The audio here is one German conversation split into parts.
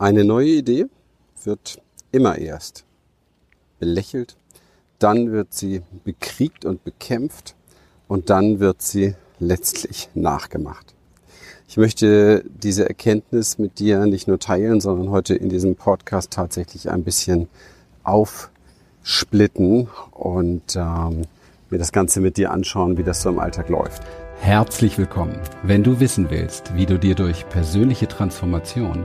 Eine neue Idee wird immer erst belächelt, dann wird sie bekriegt und bekämpft und dann wird sie letztlich nachgemacht. Ich möchte diese Erkenntnis mit dir nicht nur teilen, sondern heute in diesem Podcast tatsächlich ein bisschen aufsplitten und ähm, mir das Ganze mit dir anschauen, wie das so im Alltag läuft. Herzlich willkommen. Wenn du wissen willst, wie du dir durch persönliche Transformation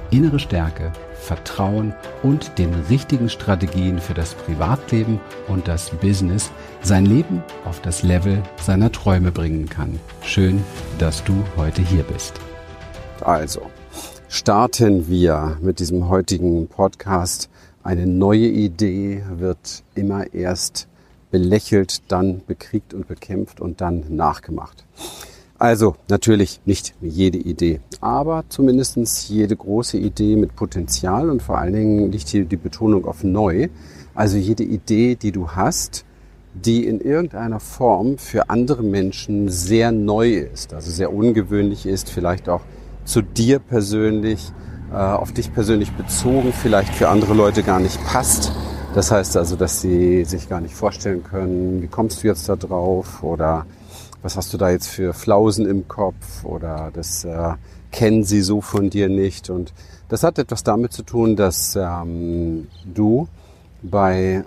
innere Stärke, Vertrauen und den richtigen Strategien für das Privatleben und das Business sein Leben auf das Level seiner Träume bringen kann. Schön, dass du heute hier bist. Also, starten wir mit diesem heutigen Podcast. Eine neue Idee wird immer erst belächelt, dann bekriegt und bekämpft und dann nachgemacht. Also natürlich nicht jede Idee, aber zumindestens jede große Idee mit Potenzial und vor allen Dingen liegt hier die Betonung auf neu. Also jede Idee, die du hast, die in irgendeiner Form für andere Menschen sehr neu ist, also sehr ungewöhnlich ist, vielleicht auch zu dir persönlich, äh, auf dich persönlich bezogen, vielleicht für andere Leute gar nicht passt. Das heißt also, dass sie sich gar nicht vorstellen können, wie kommst du jetzt da drauf oder was hast du da jetzt für Flausen im Kopf oder das äh, kennen sie so von dir nicht. Und das hat etwas damit zu tun, dass ähm, du bei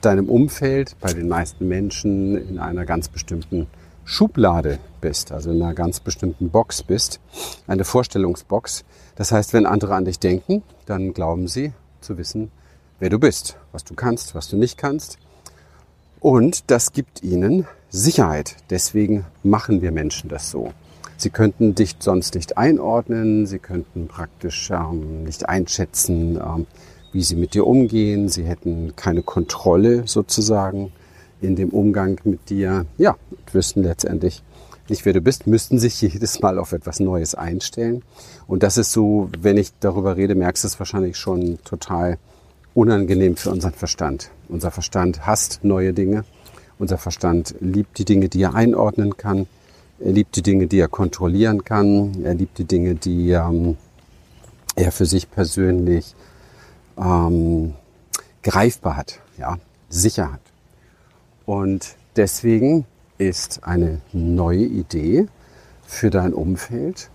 deinem Umfeld, bei den meisten Menschen in einer ganz bestimmten Schublade bist, also in einer ganz bestimmten Box bist, eine Vorstellungsbox. Das heißt, wenn andere an dich denken, dann glauben sie zu wissen, wer du bist, was du kannst, was du nicht kannst. Und das gibt ihnen Sicherheit. Deswegen machen wir Menschen das so. Sie könnten dich sonst nicht einordnen, sie könnten praktisch ähm, nicht einschätzen, ähm, wie sie mit dir umgehen, sie hätten keine Kontrolle sozusagen in dem Umgang mit dir. Ja, wüssten letztendlich nicht, wer du bist, müssten sich jedes Mal auf etwas Neues einstellen. Und das ist so, wenn ich darüber rede, merkst du es wahrscheinlich schon total unangenehm für unseren Verstand. Unser Verstand hasst neue Dinge unser Verstand liebt die Dinge, die er einordnen kann. Er liebt die Dinge, die er kontrollieren kann. Er liebt die Dinge, die ähm, er für sich persönlich ähm, greifbar hat, ja, sicher hat. Und deswegen ist eine neue Idee für dein Umfeld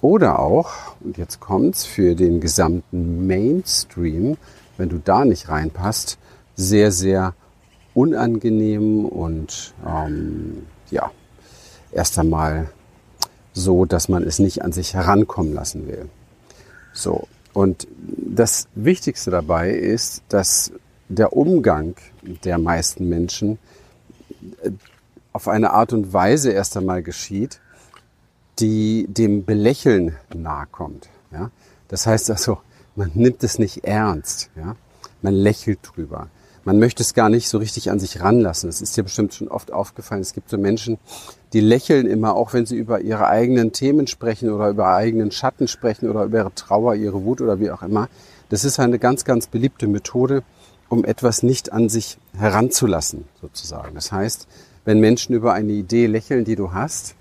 oder auch, und jetzt kommt's, für den gesamten Mainstream, wenn du da nicht reinpasst, sehr, sehr unangenehm und ähm, ja, erst einmal so, dass man es nicht an sich herankommen lassen will. So. Und das Wichtigste dabei ist, dass der Umgang der meisten Menschen äh, auf eine Art und Weise erst einmal geschieht, die dem Belächeln nahe kommt. Ja? Das heißt also, man nimmt es nicht ernst. Ja? Man lächelt drüber man möchte es gar nicht so richtig an sich ranlassen. Es ist dir bestimmt schon oft aufgefallen. Es gibt so Menschen, die lächeln immer, auch wenn sie über ihre eigenen Themen sprechen oder über eigenen Schatten sprechen oder über ihre Trauer, ihre Wut oder wie auch immer. Das ist eine ganz, ganz beliebte Methode, um etwas nicht an sich heranzulassen, sozusagen. Das heißt, wenn Menschen über eine Idee lächeln, die du hast,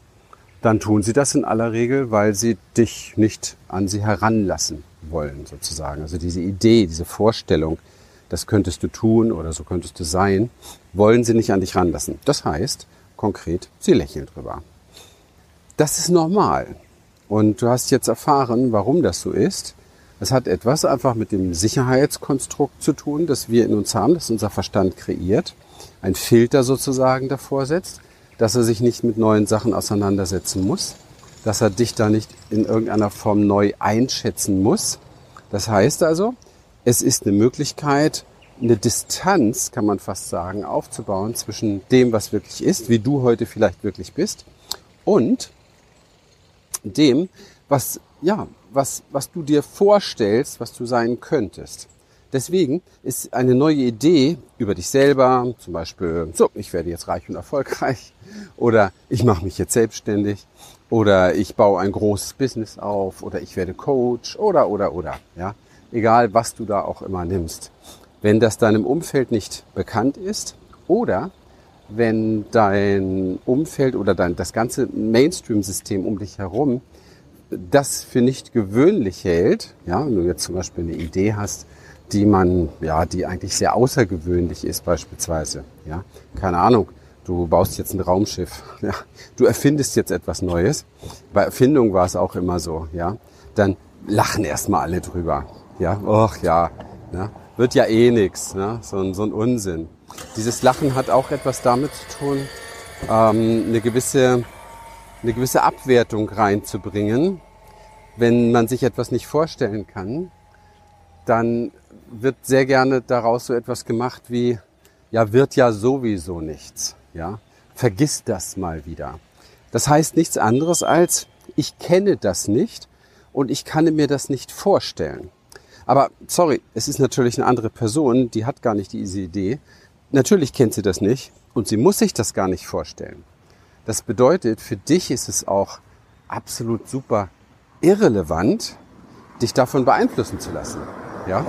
dann tun sie das in aller Regel, weil sie dich nicht an sie heranlassen wollen, sozusagen. Also diese Idee, diese Vorstellung, das könntest du tun oder so könntest du sein, wollen sie nicht an dich ranlassen. Das heißt, konkret, sie lächeln drüber. Das ist normal. Und du hast jetzt erfahren, warum das so ist. Es hat etwas einfach mit dem Sicherheitskonstrukt zu tun, das wir in uns haben, das unser Verstand kreiert. Ein Filter sozusagen davor setzt, dass er sich nicht mit neuen Sachen auseinandersetzen muss, dass er dich da nicht in irgendeiner Form neu einschätzen muss. Das heißt also, es ist eine Möglichkeit, eine Distanz, kann man fast sagen, aufzubauen zwischen dem, was wirklich ist, wie du heute vielleicht wirklich bist, und dem, was, ja, was, was du dir vorstellst, was du sein könntest. Deswegen ist eine neue Idee über dich selber, zum Beispiel, so, ich werde jetzt reich und erfolgreich, oder ich mache mich jetzt selbstständig, oder ich baue ein großes Business auf, oder ich werde Coach, oder, oder, oder, ja. Egal, was du da auch immer nimmst. Wenn das deinem Umfeld nicht bekannt ist, oder wenn dein Umfeld oder dein, das ganze Mainstream-System um dich herum das für nicht gewöhnlich hält, ja, wenn du jetzt zum Beispiel eine Idee hast, die man, ja, die eigentlich sehr außergewöhnlich ist beispielsweise, ja, keine Ahnung, du baust jetzt ein Raumschiff, ja, du erfindest jetzt etwas Neues, bei Erfindung war es auch immer so, ja, dann lachen erstmal alle drüber, ja, och ja, ne? wird ja eh nix, ne? so, ein, so ein Unsinn. Dieses Lachen hat auch etwas damit zu tun, ähm, eine gewisse eine gewisse Abwertung reinzubringen. Wenn man sich etwas nicht vorstellen kann, dann wird sehr gerne daraus so etwas gemacht wie, ja, wird ja sowieso nichts, ja. Vergiss das mal wieder. Das heißt nichts anderes als, ich kenne das nicht und ich kann mir das nicht vorstellen. Aber sorry, es ist natürlich eine andere Person, die hat gar nicht diese Idee. Natürlich kennt sie das nicht und sie muss sich das gar nicht vorstellen. Das bedeutet, für dich ist es auch absolut super irrelevant, dich davon beeinflussen zu lassen. Ja?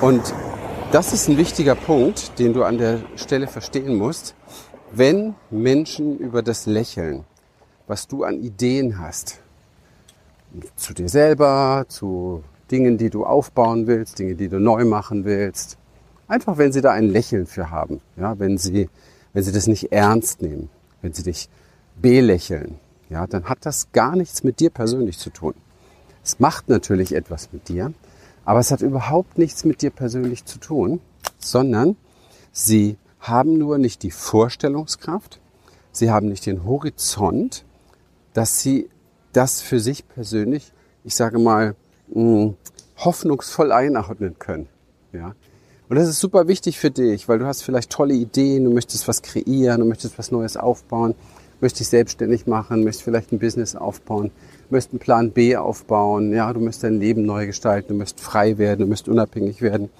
Und das ist ein wichtiger Punkt, den du an der Stelle verstehen musst. Wenn Menschen über das Lächeln, was du an Ideen hast, zu dir selber, zu Dingen, die du aufbauen willst, Dinge, die du neu machen willst, einfach wenn sie da ein Lächeln für haben, ja, wenn sie, wenn sie das nicht ernst nehmen, wenn sie dich belächeln, ja, dann hat das gar nichts mit dir persönlich zu tun. Es macht natürlich etwas mit dir, aber es hat überhaupt nichts mit dir persönlich zu tun, sondern sie haben nur nicht die Vorstellungskraft, sie haben nicht den Horizont, dass sie das für sich persönlich, ich sage mal, hoffnungsvoll einordnen können. Ja? Und das ist super wichtig für dich, weil du hast vielleicht tolle Ideen, du möchtest was kreieren, du möchtest was Neues aufbauen, möchtest dich selbstständig machen, möchtest vielleicht ein Business aufbauen, möchtest einen Plan B aufbauen, ja, du möchtest dein Leben neu gestalten, du möchtest frei werden, du möchtest unabhängig werden.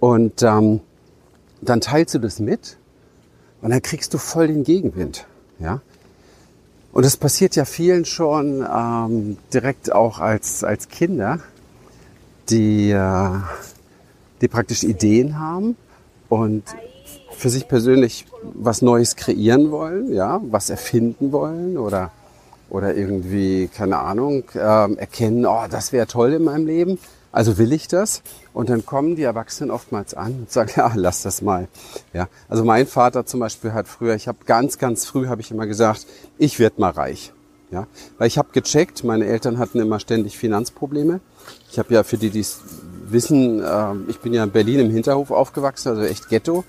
Und ähm, dann teilst du das mit und dann kriegst du voll den Gegenwind, ja. Und das passiert ja vielen schon ähm, direkt auch als, als Kinder, die äh, die praktisch Ideen haben und für sich persönlich was Neues kreieren wollen, ja, was erfinden wollen oder oder irgendwie keine Ahnung ähm, erkennen, oh, das wäre toll in meinem Leben, also will ich das. Und dann kommen die Erwachsenen oftmals an und sagen, ja, lass das mal. Ja, also mein Vater zum Beispiel hat früher, ich habe ganz, ganz früh habe ich immer gesagt, ich werde mal reich. Ja, weil ich habe gecheckt, meine Eltern hatten immer ständig Finanzprobleme. Ich habe ja für die, die es wissen, äh, ich bin ja in Berlin im Hinterhof aufgewachsen, also echt Ghetto.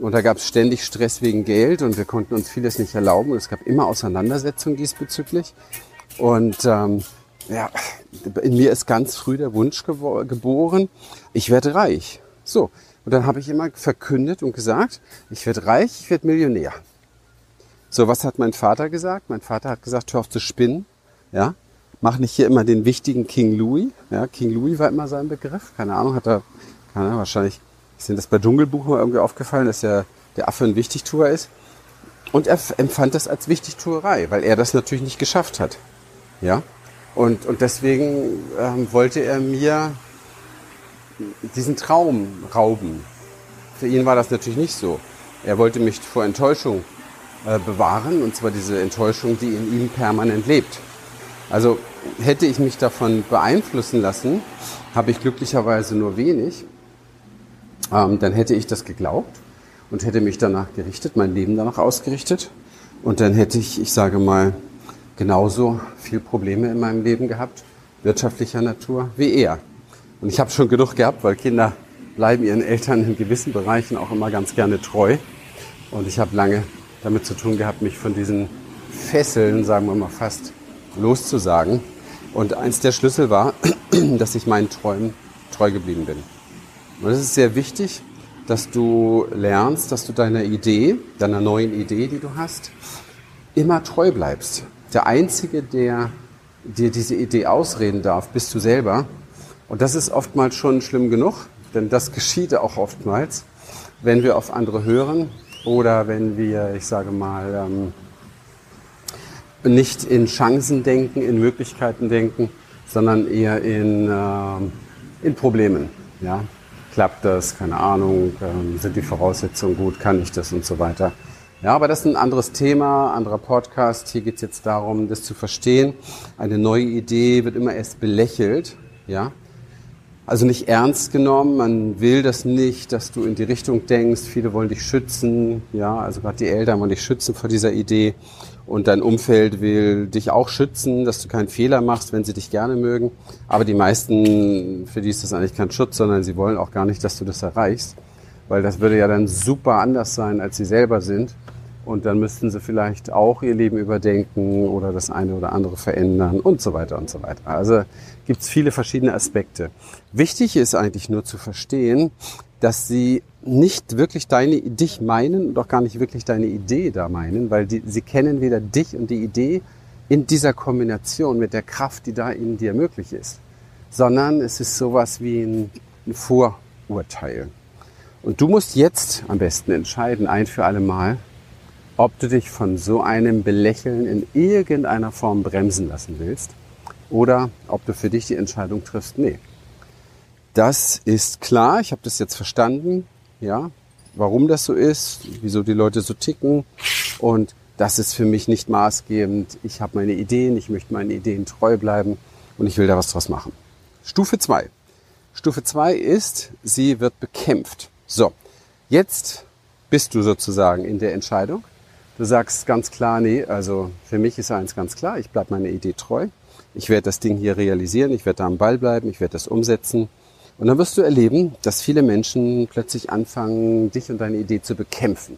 Und da gab es ständig Stress wegen Geld und wir konnten uns vieles nicht erlauben. Und es gab immer Auseinandersetzungen diesbezüglich. Und ähm, ja, in mir ist ganz früh der Wunsch geboren, ich werde reich. So, und dann habe ich immer verkündet und gesagt, ich werde reich, ich werde Millionär. So, was hat mein Vater gesagt? Mein Vater hat gesagt, hör auf zu spinnen. Ja, mach nicht hier immer den wichtigen King Louis. Ja, King Louis war immer sein Begriff. Keine Ahnung, hat er, keine Ahnung, wahrscheinlich ist ihm das bei Dschungelbuch mal irgendwie aufgefallen, dass ja der Affe ein Wichtigtuer ist. Und er empfand das als Wichtigtuerei, weil er das natürlich nicht geschafft hat. Ja, und, und deswegen ähm, wollte er mir diesen Traum rauben. Für ihn war das natürlich nicht so. Er wollte mich vor Enttäuschung äh, bewahren, und zwar diese Enttäuschung, die in ihm permanent lebt. Also hätte ich mich davon beeinflussen lassen, habe ich glücklicherweise nur wenig, ähm, dann hätte ich das geglaubt und hätte mich danach gerichtet, mein Leben danach ausgerichtet. Und dann hätte ich, ich sage mal, genauso viel Probleme in meinem Leben gehabt, wirtschaftlicher Natur, wie er. Und ich habe schon genug gehabt, weil Kinder bleiben ihren Eltern in gewissen Bereichen auch immer ganz gerne treu. Und ich habe lange damit zu tun gehabt, mich von diesen Fesseln, sagen wir mal fast, loszusagen. Und eins der Schlüssel war, dass ich meinen Träumen treu geblieben bin. Und es ist sehr wichtig, dass du lernst, dass du deiner Idee, deiner neuen Idee, die du hast, immer treu bleibst. Der Einzige, der dir diese Idee ausreden darf, bist du selber. Und das ist oftmals schon schlimm genug, Denn das geschieht auch oftmals, wenn wir auf andere hören oder wenn wir, ich sage mal, ähm, nicht in Chancen denken, in Möglichkeiten denken, sondern eher in, äh, in Problemen. Ja? Klappt das? Keine Ahnung. Ähm, sind die Voraussetzungen gut? Kann ich das und so weiter? Ja, aber das ist ein anderes Thema, anderer Podcast. Hier geht es jetzt darum, das zu verstehen. Eine neue Idee wird immer erst belächelt. Ja, also nicht ernst genommen. Man will das nicht, dass du in die Richtung denkst. Viele wollen dich schützen. Ja, also gerade die Eltern wollen dich schützen vor dieser Idee. Und dein Umfeld will dich auch schützen, dass du keinen Fehler machst, wenn sie dich gerne mögen. Aber die meisten, für die ist das eigentlich kein Schutz, sondern sie wollen auch gar nicht, dass du das erreichst. Weil das würde ja dann super anders sein, als sie selber sind. Und dann müssten sie vielleicht auch ihr Leben überdenken oder das eine oder andere verändern und so weiter und so weiter. Also gibt es viele verschiedene Aspekte. Wichtig ist eigentlich nur zu verstehen, dass sie nicht wirklich deine, dich meinen und auch gar nicht wirklich deine Idee da meinen, weil die, sie kennen weder dich und die Idee in dieser Kombination mit der Kraft, die da in dir möglich ist, sondern es ist sowas wie ein, ein Vorurteil. Und du musst jetzt am besten entscheiden, ein für alle Mal, ob du dich von so einem Belächeln in irgendeiner Form bremsen lassen willst oder ob du für dich die Entscheidung triffst, nee. Das ist klar, ich habe das jetzt verstanden, ja, warum das so ist, wieso die Leute so ticken und das ist für mich nicht maßgebend. Ich habe meine Ideen, ich möchte meinen Ideen treu bleiben und ich will da was draus machen. Stufe zwei. Stufe zwei ist, sie wird bekämpft. So, jetzt bist du sozusagen in der Entscheidung. Du sagst ganz klar, nee, also für mich ist eins ganz klar, ich bleibe meiner Idee treu. Ich werde das Ding hier realisieren, ich werde da am Ball bleiben, ich werde das umsetzen. Und dann wirst du erleben, dass viele Menschen plötzlich anfangen, dich und deine Idee zu bekämpfen,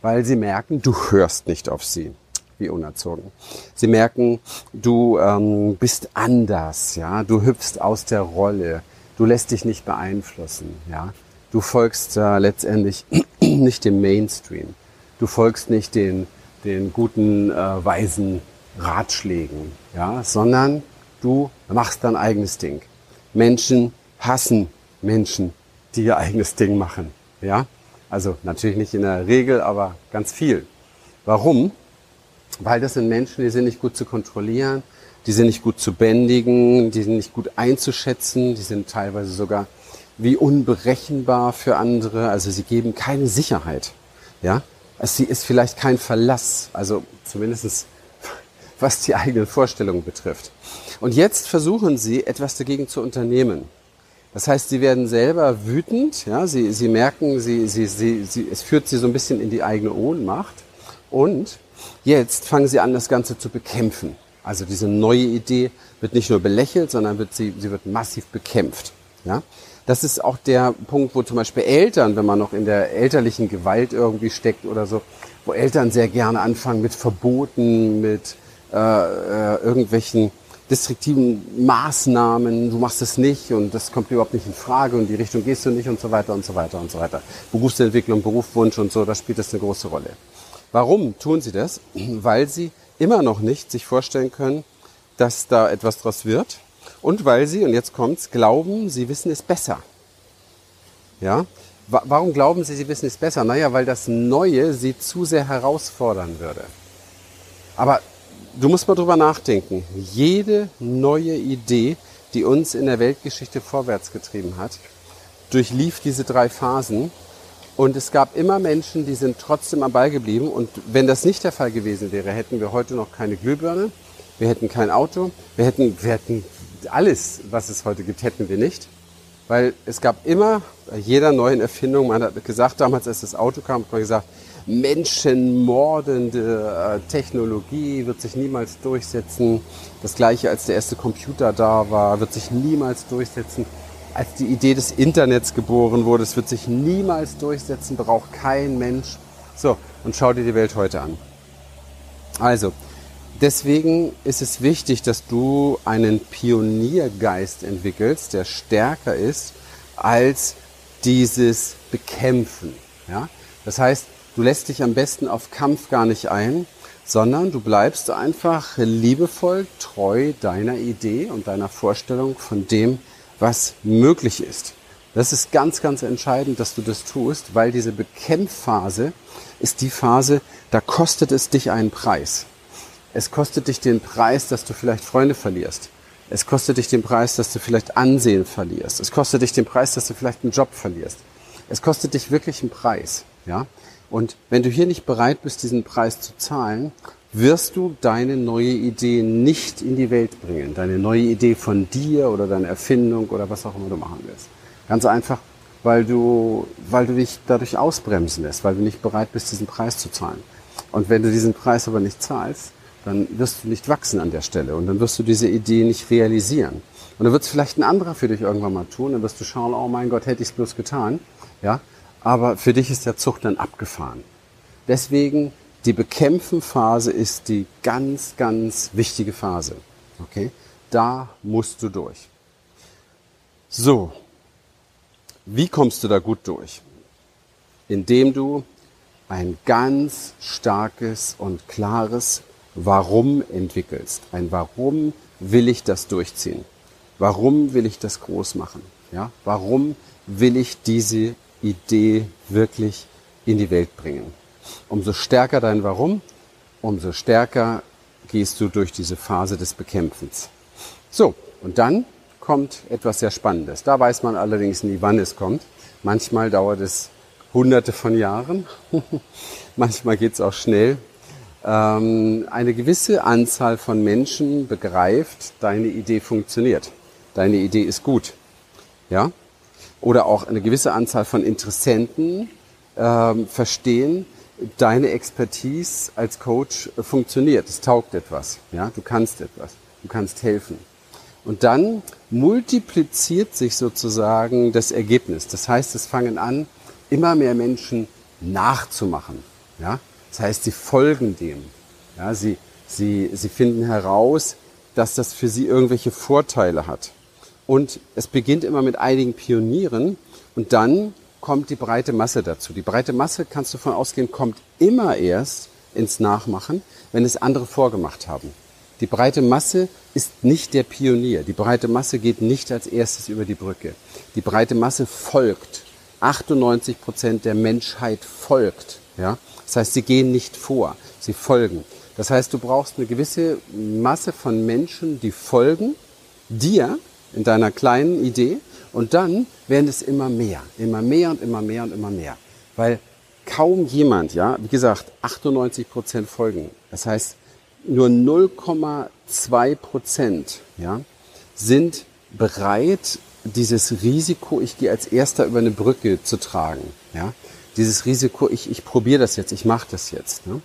weil sie merken, du hörst nicht auf sie. Wie unerzogen. Sie merken, du ähm, bist anders, ja, du hüpfst aus der Rolle, du lässt dich nicht beeinflussen, ja, du folgst äh, letztendlich nicht dem Mainstream. Du folgst nicht den, den guten, äh, weisen Ratschlägen, ja, sondern du machst dein eigenes Ding. Menschen hassen Menschen, die ihr eigenes Ding machen, ja. Also natürlich nicht in der Regel, aber ganz viel. Warum? Weil das sind Menschen, die sind nicht gut zu kontrollieren, die sind nicht gut zu bändigen, die sind nicht gut einzuschätzen, die sind teilweise sogar wie unberechenbar für andere, also sie geben keine Sicherheit. Ja? Sie ist vielleicht kein Verlass, also zumindest was die eigenen Vorstellungen betrifft. Und jetzt versuchen sie, etwas dagegen zu unternehmen. Das heißt, sie werden selber wütend, ja, sie, sie merken, sie, sie, sie, sie, es führt sie so ein bisschen in die eigene Ohnmacht. Und jetzt fangen sie an, das Ganze zu bekämpfen. Also diese neue Idee wird nicht nur belächelt, sondern wird sie, sie wird massiv bekämpft. Ja? Das ist auch der Punkt, wo zum Beispiel Eltern, wenn man noch in der elterlichen Gewalt irgendwie steckt oder so, wo Eltern sehr gerne anfangen mit Verboten, mit äh, äh, irgendwelchen destruktiven Maßnahmen, du machst es nicht und das kommt überhaupt nicht in Frage und die Richtung gehst du nicht und so weiter und so weiter und so weiter. Berufsentwicklung, Berufswunsch und so, da spielt das eine große Rolle. Warum tun sie das? Weil sie immer noch nicht sich vorstellen können, dass da etwas draus wird und weil sie, und jetzt kommt's, glauben, sie wissen es besser. Ja? Warum glauben sie, sie wissen es besser? Naja, weil das Neue sie zu sehr herausfordern würde. Aber du musst mal drüber nachdenken. Jede neue Idee, die uns in der Weltgeschichte vorwärts getrieben hat, durchlief diese drei Phasen. Und es gab immer Menschen, die sind trotzdem am Ball geblieben. Und wenn das nicht der Fall gewesen wäre, hätten wir heute noch keine Glühbirne, wir hätten kein Auto, wir hätten, wir hätten alles, was es heute gibt, hätten wir nicht. Weil es gab immer bei jeder neuen Erfindung, man hat gesagt, damals als das Auto kam, hat man gesagt, menschenmordende äh, Technologie wird sich niemals durchsetzen. Das gleiche, als der erste Computer da war, wird sich niemals durchsetzen. Als die Idee des Internets geboren wurde, es wird sich niemals durchsetzen, braucht kein Mensch. So, und schau dir die Welt heute an. Also, Deswegen ist es wichtig, dass du einen Pioniergeist entwickelst, der stärker ist als dieses Bekämpfen. Ja? Das heißt, du lässt dich am besten auf Kampf gar nicht ein, sondern du bleibst einfach liebevoll treu deiner Idee und deiner Vorstellung von dem, was möglich ist. Das ist ganz, ganz entscheidend, dass du das tust, weil diese Bekämpfphase ist die Phase, da kostet es dich einen Preis. Es kostet dich den Preis, dass du vielleicht Freunde verlierst. Es kostet dich den Preis, dass du vielleicht Ansehen verlierst. Es kostet dich den Preis, dass du vielleicht einen Job verlierst. Es kostet dich wirklich einen Preis, ja? Und wenn du hier nicht bereit bist, diesen Preis zu zahlen, wirst du deine neue Idee nicht in die Welt bringen. Deine neue Idee von dir oder deine Erfindung oder was auch immer du machen willst. Ganz einfach, weil du, weil du dich dadurch ausbremsen lässt, weil du nicht bereit bist, diesen Preis zu zahlen. Und wenn du diesen Preis aber nicht zahlst, dann wirst du nicht wachsen an der Stelle und dann wirst du diese Idee nicht realisieren. Und dann wird es vielleicht ein anderer für dich irgendwann mal tun, dann wirst du schauen, oh mein Gott, hätte ich es bloß getan. Ja, aber für dich ist der Zug dann abgefahren. Deswegen die Bekämpfen-Phase ist die ganz, ganz wichtige Phase. Okay? Da musst du durch. So. Wie kommst du da gut durch? Indem du ein ganz starkes und klares Warum entwickelst. Ein Warum will ich das durchziehen? Warum will ich das groß machen? Ja? Warum will ich diese Idee wirklich in die Welt bringen? Umso stärker dein Warum, umso stärker gehst du durch diese Phase des Bekämpfens. So, und dann kommt etwas sehr Spannendes. Da weiß man allerdings nie, wann es kommt. Manchmal dauert es hunderte von Jahren. Manchmal geht es auch schnell ähm, eine gewisse Anzahl von Menschen begreift, deine Idee funktioniert. Deine Idee ist gut. Ja? Oder auch eine gewisse Anzahl von Interessenten ähm, verstehen, deine Expertise als Coach funktioniert. Es taugt etwas. Ja? Du kannst etwas. Du kannst helfen. Und dann multipliziert sich sozusagen das Ergebnis. Das heißt, es fangen an, immer mehr Menschen nachzumachen. Ja? Das heißt, sie folgen dem. Ja, sie, sie, sie finden heraus, dass das für sie irgendwelche Vorteile hat. Und es beginnt immer mit einigen Pionieren und dann kommt die breite Masse dazu. Die breite Masse, kannst du davon ausgehen, kommt immer erst ins Nachmachen, wenn es andere vorgemacht haben. Die breite Masse ist nicht der Pionier. Die breite Masse geht nicht als erstes über die Brücke. Die breite Masse folgt. 98 Prozent der Menschheit folgt. Ja? Das heißt, sie gehen nicht vor, sie folgen. Das heißt, du brauchst eine gewisse Masse von Menschen, die folgen dir in deiner kleinen Idee und dann werden es immer mehr, immer mehr und immer mehr und immer mehr. Weil kaum jemand, ja, wie gesagt, 98 Prozent folgen. Das heißt, nur 0,2 Prozent, ja, sind bereit, dieses Risiko, ich gehe als Erster über eine Brücke zu tragen, ja dieses Risiko, ich, ich probiere das jetzt, ich mache das jetzt. Ne?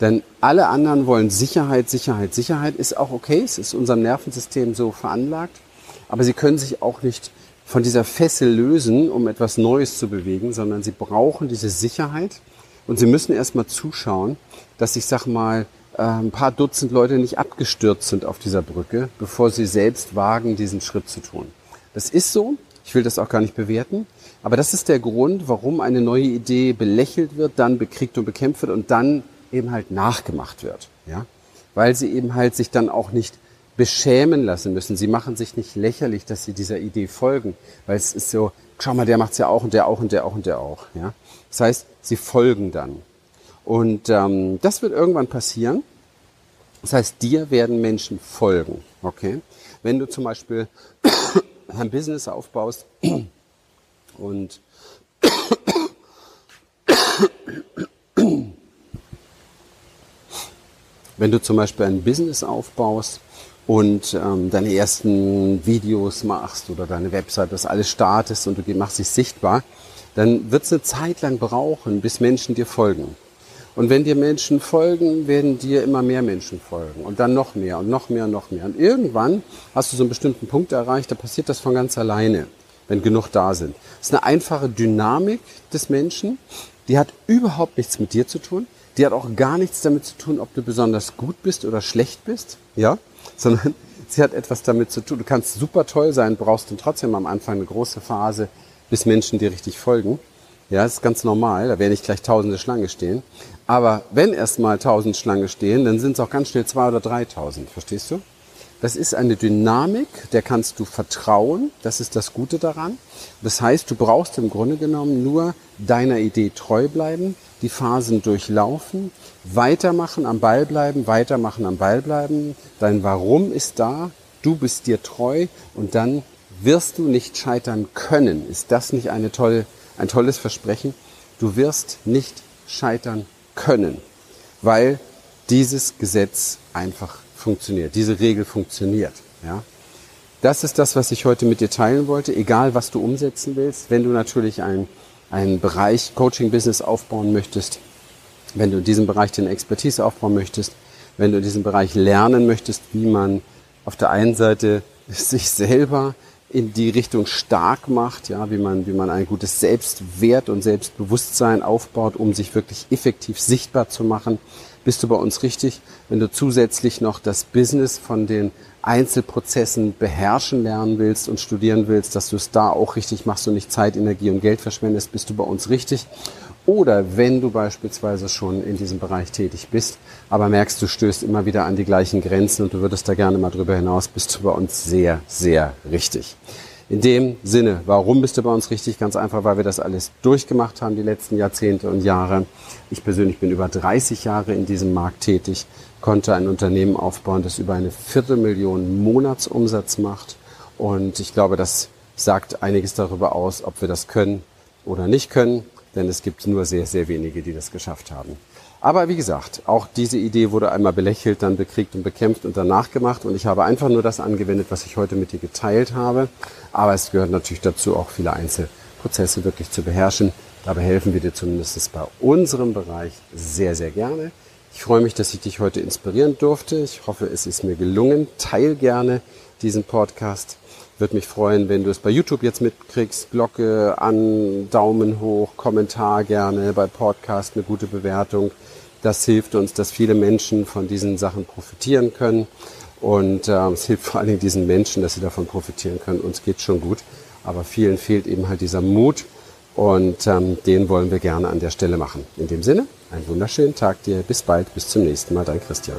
Denn alle anderen wollen Sicherheit, Sicherheit, Sicherheit ist auch okay, es ist unserem Nervensystem so veranlagt, aber sie können sich auch nicht von dieser Fessel lösen, um etwas Neues zu bewegen, sondern sie brauchen diese Sicherheit und sie müssen erstmal zuschauen, dass ich sag mal, äh, ein paar Dutzend Leute nicht abgestürzt sind auf dieser Brücke, bevor sie selbst wagen, diesen Schritt zu tun. Das ist so, ich will das auch gar nicht bewerten, aber das ist der Grund, warum eine neue Idee belächelt wird, dann bekriegt und bekämpft wird und dann eben halt nachgemacht wird. Ja? Weil sie eben halt sich dann auch nicht beschämen lassen müssen. Sie machen sich nicht lächerlich, dass sie dieser Idee folgen, weil es ist so, schau mal, der macht's ja auch und der auch und der auch und der auch. Ja? Das heißt, sie folgen dann. Und ähm, das wird irgendwann passieren. Das heißt, dir werden Menschen folgen. Okay? Wenn du zum Beispiel ein Business aufbaust, und wenn du zum Beispiel ein Business aufbaust und ähm, deine ersten Videos machst oder deine Website, das alles startest und du machst dich sichtbar, dann wird es eine Zeit lang brauchen, bis Menschen dir folgen. Und wenn dir Menschen folgen, werden dir immer mehr Menschen folgen und dann noch mehr und noch mehr und noch mehr. Und irgendwann hast du so einen bestimmten Punkt erreicht, da passiert das von ganz alleine wenn genug da sind. Das ist eine einfache Dynamik des Menschen, die hat überhaupt nichts mit dir zu tun. Die hat auch gar nichts damit zu tun, ob du besonders gut bist oder schlecht bist, ja, sondern sie hat etwas damit zu tun. Du kannst super toll sein, brauchst dann trotzdem am Anfang eine große Phase, bis Menschen dir richtig folgen. Ja, das ist ganz normal, da werden nicht gleich tausende Schlange stehen. Aber wenn erst mal tausend Schlange stehen, dann sind es auch ganz schnell zwei oder dreitausend, verstehst du? Das ist eine Dynamik, der kannst du vertrauen. Das ist das Gute daran. Das heißt, du brauchst im Grunde genommen nur deiner Idee treu bleiben, die Phasen durchlaufen, weitermachen, am Ball bleiben, weitermachen, am Ball bleiben. Dein Warum ist da, du bist dir treu und dann wirst du nicht scheitern können. Ist das nicht eine tolle, ein tolles Versprechen? Du wirst nicht scheitern können, weil dieses Gesetz einfach funktioniert, diese Regel funktioniert. Ja? Das ist das, was ich heute mit dir teilen wollte, egal was du umsetzen willst. Wenn du natürlich einen, einen Bereich Coaching-Business aufbauen möchtest, wenn du in diesem Bereich den Expertise aufbauen möchtest, wenn du in diesem Bereich lernen möchtest, wie man auf der einen Seite sich selber in die Richtung stark macht, ja, wie man, wie man ein gutes Selbstwert und Selbstbewusstsein aufbaut, um sich wirklich effektiv sichtbar zu machen, bist du bei uns richtig. Wenn du zusätzlich noch das Business von den Einzelprozessen beherrschen lernen willst und studieren willst, dass du es da auch richtig machst und nicht Zeit, Energie und Geld verschwendest, bist du bei uns richtig. Oder wenn du beispielsweise schon in diesem Bereich tätig bist, aber merkst, du stößt immer wieder an die gleichen Grenzen und du würdest da gerne mal drüber hinaus, bist du bei uns sehr, sehr richtig. In dem Sinne, warum bist du bei uns richtig? Ganz einfach, weil wir das alles durchgemacht haben, die letzten Jahrzehnte und Jahre. Ich persönlich bin über 30 Jahre in diesem Markt tätig, konnte ein Unternehmen aufbauen, das über eine Viertelmillion Monatsumsatz macht. Und ich glaube, das sagt einiges darüber aus, ob wir das können oder nicht können, denn es gibt nur sehr, sehr wenige, die das geschafft haben. Aber wie gesagt, auch diese Idee wurde einmal belächelt, dann bekriegt und bekämpft und danach gemacht. Und ich habe einfach nur das angewendet, was ich heute mit dir geteilt habe. Aber es gehört natürlich dazu, auch viele Einzelprozesse wirklich zu beherrschen. Dabei helfen wir dir zumindest bei unserem Bereich sehr, sehr gerne. Ich freue mich, dass ich dich heute inspirieren durfte. Ich hoffe, es ist mir gelungen. Teil gerne diesen Podcast. Würde mich freuen, wenn du es bei YouTube jetzt mitkriegst. Glocke an, Daumen hoch, Kommentar gerne, bei Podcast eine gute Bewertung. Das hilft uns, dass viele Menschen von diesen Sachen profitieren können. Und äh, es hilft vor allen Dingen diesen Menschen, dass sie davon profitieren können. Uns geht schon gut. Aber vielen fehlt eben halt dieser Mut. Und ähm, den wollen wir gerne an der Stelle machen. In dem Sinne, einen wunderschönen Tag dir. Bis bald, bis zum nächsten Mal. Dein Christian.